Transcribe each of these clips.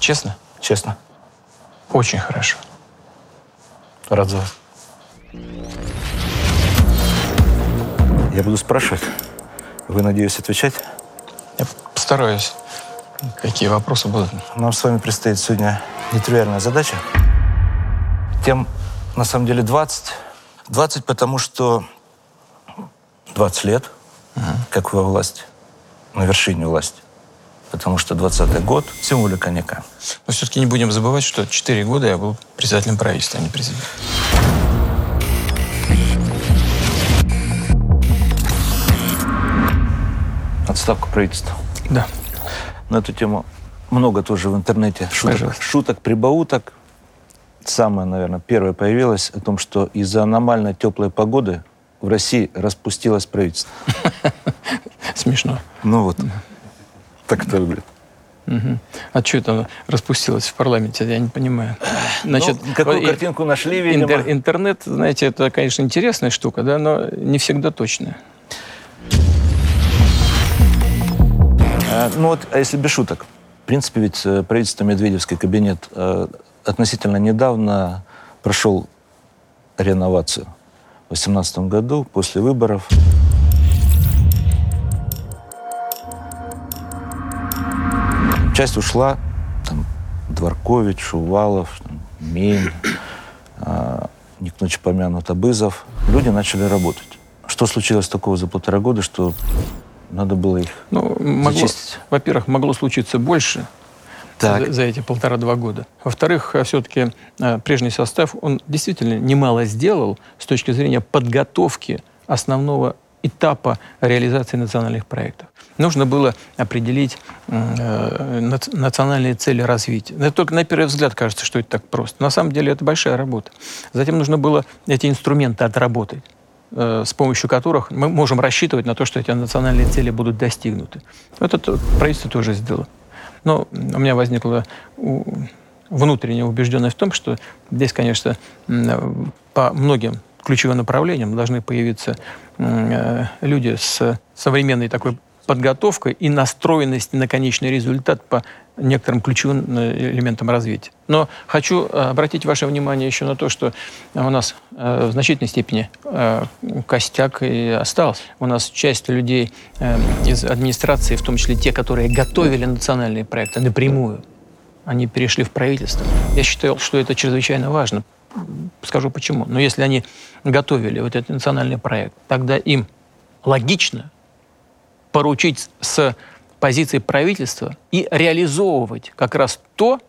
Честно? Честно. Очень хорошо. Рад за вас. Я буду спрашивать. Вы, надеюсь, отвечать? Я постараюсь. Какие вопросы будут? Нам с вами предстоит сегодня нетривиальная задача. Тем, на самом деле, 20. 20, потому что 20 лет, как вы во власти, на вершине власти. Потому что 20-й год – символика коньяка. Но все-таки не будем забывать, что 4 года я был председателем правительства, а не президентом. Отставка правительства. Да. На эту тему много тоже в интернете шуток, Пожалуйста. шуток прибауток. Самое, наверное, первое появилось о том, что из-за аномально теплой погоды в России распустилось правительство. Смешно. Ну вот, так это выглядит. А что это распустилось в парламенте? Я не понимаю. Значит, ну, какую и- картинку нашли, видимо. интер- интернет, знаете, это, конечно, интересная штука, да, но не всегда точная. А, ну вот, а если без шуток? В принципе, ведь э, правительство Медведевский кабинет э, относительно недавно прошел реновацию. В 2018 году, после выборов. Часть ушла, там, Дворкович, Шувалов, там, Мень, а, не к ночи помянут Абызов. Люди начали работать. Что случилось такого за полтора года, что надо было их Ну, могло, Зачистить. во-первых, могло случиться больше Так. за, за эти полтора-два года. Во-вторых, все-таки прежний состав, он действительно немало сделал с точки зрения подготовки основного этапа реализации национальных проектов. Нужно было определить э, нац- национальные цели развития. Это только на первый взгляд кажется, что это так просто. На самом деле это большая работа. Затем нужно было эти инструменты отработать э, с помощью которых мы можем рассчитывать на то, что эти национальные цели будут достигнуты. Это правительство тоже сделало. Но у меня возникла внутренняя убежденность в том, что здесь, конечно, м, по многим ключевым направлениям должны появиться э, люди с современной такой подготовкой и настроенностью на конечный результат по некоторым ключевым э, элементам развития. Но хочу э, обратить ваше внимание еще на то, что у нас э, в значительной степени костяк и остался. У нас часть людей из администрации, в том числе те, которые готовили национальные проекты напрямую, они перешли в правительство. Я считал, что это чрезвычайно важно. Скажу почему. Но если они готовили вот этот национальный проект, тогда им логично поручить с позиции правительства и реализовывать как раз то,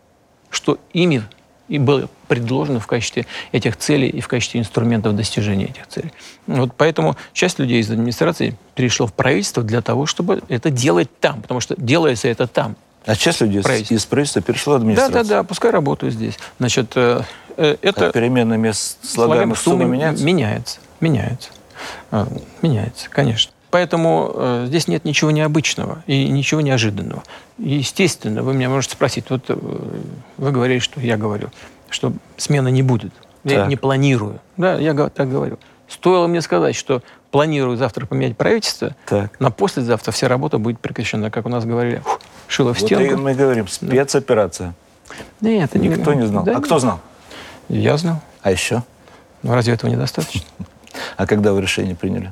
что ими и было предложено в качестве этих целей и в качестве инструментов достижения этих целей. Вот поэтому часть людей из администрации перешла в правительство для того, чтобы это делать там, потому что делается это там. А часть людей из- Правительство. из правительства перешла в администрацию. да, да, пускай работают здесь. Значит, э, э, это А переменная мест слагаемых суммы меняется? Меняется, меняется. А, Меняется, конечно. Поэтому э, здесь нет ничего необычного и ничего неожиданного. И, естественно, вы меня можете спросить, вот э, вы говорили, что я говорю, что смены не будет. Я Так. не планирую. Да, я так говорю. Стоило мне сказать, что планирую завтра поменять правительство, Так. на послезавтра вся работа будет прекращена, как у нас говорили, фу, шило в Вот стенку. и мы говорим, спецоперация. Нет, это Никто не знал. Да а нет. кто знал? Я знал. А еще? Но разве этого недостаточно? А когда вы решение приняли?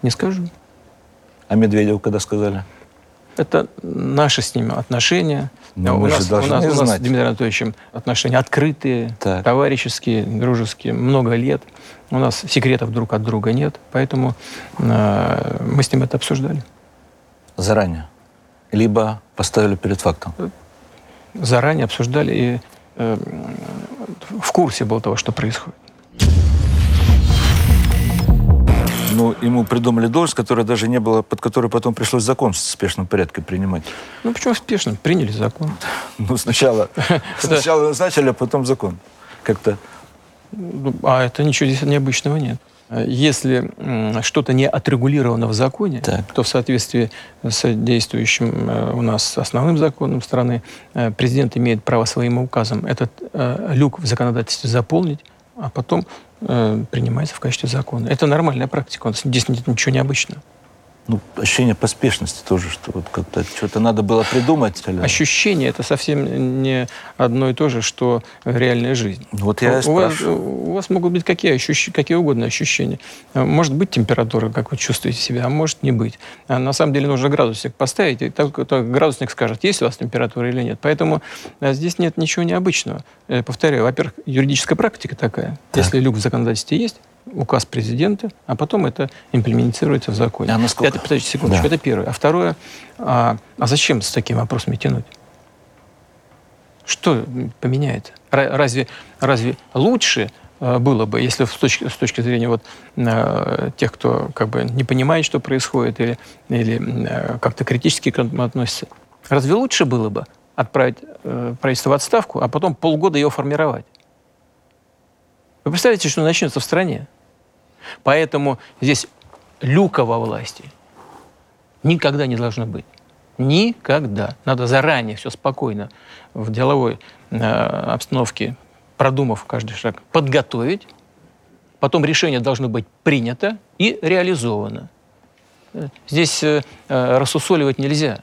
Не скажу. А Медведеву когда сказали? Это наши с ними отношения. Ну, у, мы же нас, у, нас, у нас с. Дмитрием Анатольевичем отношения открытые, Так. товарищеские, дружеские, много лет. У нас секретов друг от друга нет, поэтому э, мы с ним это обсуждали. Заранее. Либо поставили перед фактом. Заранее обсуждали и э, в курсе был того, что происходит. Ну, ему придумали должность, которая даже не была, под которой потом пришлось закон в спешном порядке принимать. Ну почему спешно? Приняли закон. Ну, сначала, сначала назначили, а потом закон. Как-то Ну, А это ничего здесь необычного нет. Если что-то не отрегулировано в законе, Так. то в соответствии с действующим э, у нас основным законом страны э, президент имеет право своим указом этот э, люк в законодательстве заполнить, а потом э, принимается в качестве закона. Это нормальная практика, у здесь нет ничего необычного. Ну, ощущение поспешности тоже, что вот как-то что-то надо было придумать. Или... Ощущение это совсем не одно и то же, что реальная жизнь. Вот я и у, вас, у вас могут быть какие, ощущ... какие угодно ощущения. А, Может быть температура, как вы чувствуете себя, а может не быть. А на самом деле нужно градусник поставить, и так, так градусник скажет, есть у вас температура или нет. Поэтому а, здесь нет ничего необычного. Э, Повторяю, во-первых, юридическая практика такая. Так. Если люк в законодательстве есть, указ президента, а потом это имплементируется в законе. А насколько? Это, подождите секундочку, Да. это первое. А второе, а, а зачем с такими вопросами тянуть? Что поменяет? Ра- Разве, разве лучше э, было бы, если с точки, с точки зрения вот, э, тех, кто как бы не понимает, что происходит, или, или э, как-то критически к этому относится, разве лучше было бы отправить правительство в отставку, а потом полгода его формировать? Вы представляете, что начнется в стране? Поэтому здесь люка во власти никогда не должно быть. Никогда. Надо заранее все спокойно в деловой э, обстановке, продумав каждый шаг, подготовить. Потом решение должно быть принято и реализовано. Здесь э, э, рассусоливать нельзя.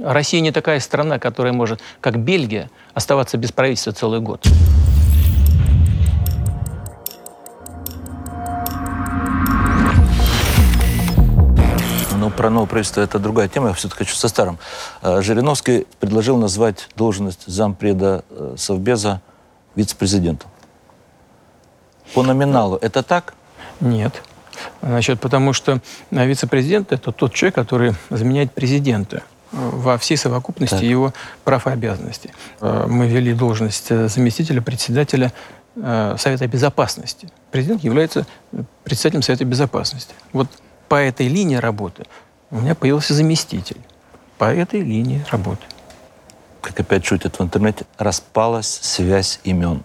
Россия не такая страна, которая может, как Бельгия, оставаться без правительства целый год. Про новое правительство это другая тема. Я все-таки хочу со старым. Э, Жириновский предложил назвать должность зампреда э, Совбеза вице-президентом. По номиналу это так? Нет. Значит, потому что э, вице-президент – это тот человек, который заменяет президента во всей совокупности Так. его прав и обязанностей. Мы ввели должность заместителя председателя Совета Безопасности. Президент является председателем Совета Безопасности. Вот по этой линии работы у меня появился заместитель. По этой линии работы. Как опять шутят в интернете, распалась связь имен.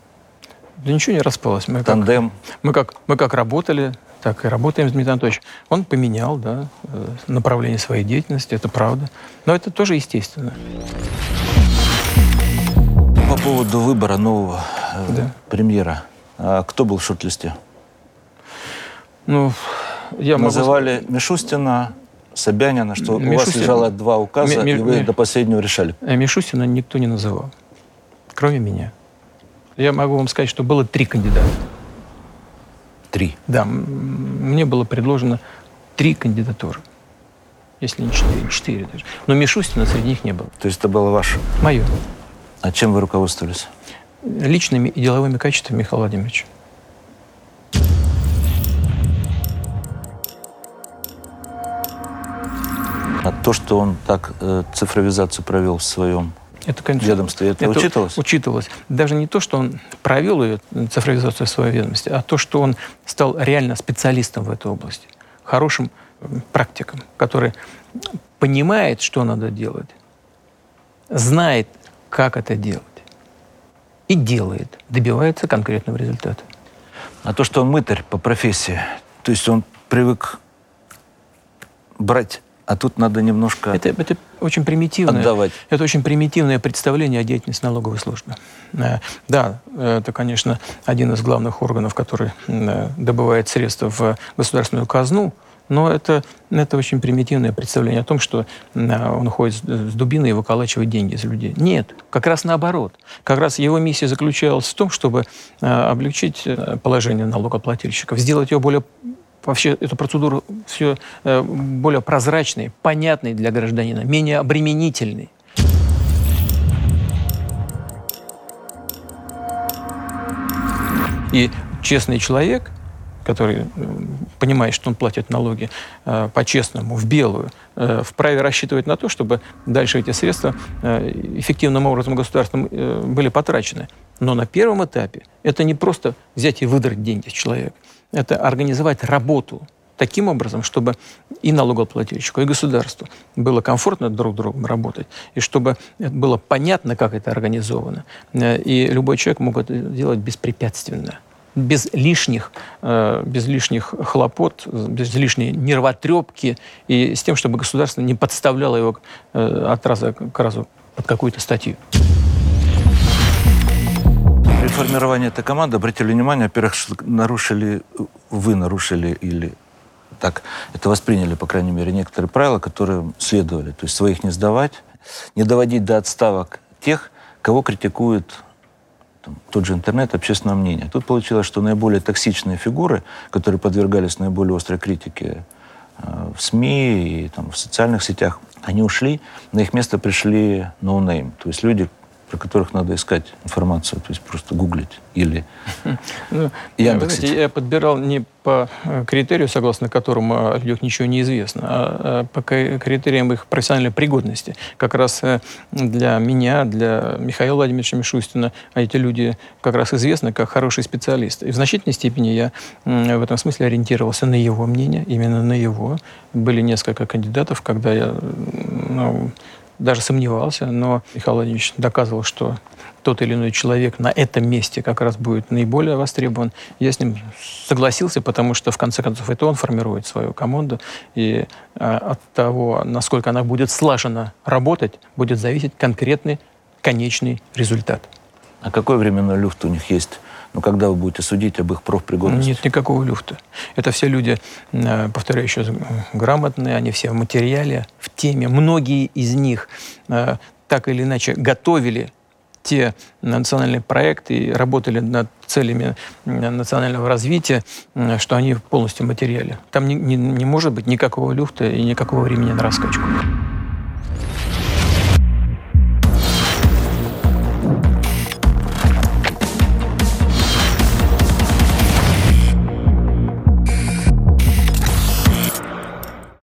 Да ничего не распалось. Мы как, Тандем. мы как, мы как работали, так и работаем с Дмитрием Анатольевичем. Он поменял да, э, направление своей деятельности, это правда. Но это тоже естественно. По поводу выбора нового э, Да. премьера. А кто был в шорт-листе? Ну, я могу Называли Мишустина, Собянина, что у вас лежало два указа, Ми- ми- и вы ми- до последнего решали. э, Мишустина никто не называл, кроме меня. Я могу вам сказать, что было три кандидата. Три. Да, мне было предложено три кандидатуры. Если не четыре, четыре даже. Но Мишустина среди них не было. То есть это было ваше. Мое. А чем вы руководствовались? Личными и деловыми качествами Михаила Владимировича. А то, что он так э, цифровизацию провел в своем Это, конечно, ведомстве, это, учитывалось? Учитывалось. Даже не то, что он провел ее, цифровизацию в своей ведомости, а то, что он стал реально специалистом в этой области, хорошим практиком, который понимает, что надо делать, знает, как это делать, и делает, добивается конкретного результата. А то, что он мытарь по профессии, то есть он привык брать, а тут надо немножко Это, это очень примитивное. отдавать. Это очень примитивное представление о деятельности налоговой службы. Э, Да, это, конечно, один из главных органов, который э, добывает средства в государственную казну, но это, это очень примитивное представление о том, что э, он ходит с дубиной и выколачивает деньги из людей. Нет, как раз наоборот. Как раз его миссия заключалась в том, чтобы облегчить положение налогоплательщиков, сделать ее более вообще эту процедуру все э, более прозрачной, понятной для гражданина, менее обременительной. И честный человек, который э, понимает, что он платит налоги э, по-честному, в белую, вправе рассчитывать на то, чтобы дальше эти средства эффективным образом государством были потрачены. Но на первом этапе это не просто взять и выдрать деньги с человека. Это организовать работу таким образом, чтобы и налогоплательщику, и государству было комфортно друг с другом работать, и чтобы было понятно, как это организовано. Э, И любой человек мог это делать беспрепятственно без лишних, э, без лишних хлопот, без лишней нервотрепки и с тем, чтобы государство не подставляло его э, от раза к разу под какую-то статью. При формировании этой команды обратили внимание, во-первых, нарушили, вы нарушили или так это восприняли, по крайней мере, некоторые правила, которые следовали. То есть своих не сдавать, не доводить до отставок тех, кого критикует тот же интернет, общественное мнение. Тут получилось, что наиболее токсичные фигуры, которые подвергались наиболее острой критике э, в СМИ и там, в социальных сетях, они ушли, на их место пришли no-name, то есть люди, про которых надо искать информацию, то есть просто гуглить или ну, Яндекс. я подбирал не по э, критерию, согласно которому о людях ничего не известно, а по критериям их профессиональной пригодности. Как раз э, для меня, для Михаила Владимировича Мишустина, а эти люди как раз известны как хорошие специалисты. И в значительной степени я в этом смысле ориентировался на его мнение, именно на его. Были несколько кандидатов, когда я ну, даже сомневался, но Михаил Владимирович доказывал, что тот или иной человек на этом месте как раз будет наиболее востребован. Я с ним согласился, потому что, в конце концов, это он формирует свою команду, и а, от того, насколько она будет слаженно работать, будет зависеть конкретный конечный результат. А какой временной люфт у них есть? Ну, когда вы будете судить об их профпригодности? Нет никакого люфта. Это все люди, э, повторяю еще, грамотные, они все в материале, в теме. Многие из них э, так или иначе готовили те национальные проекты и работали над целями национального развития, что они полностью в материале. Там не, не, не может быть никакого люфта и никакого времени на раскачку.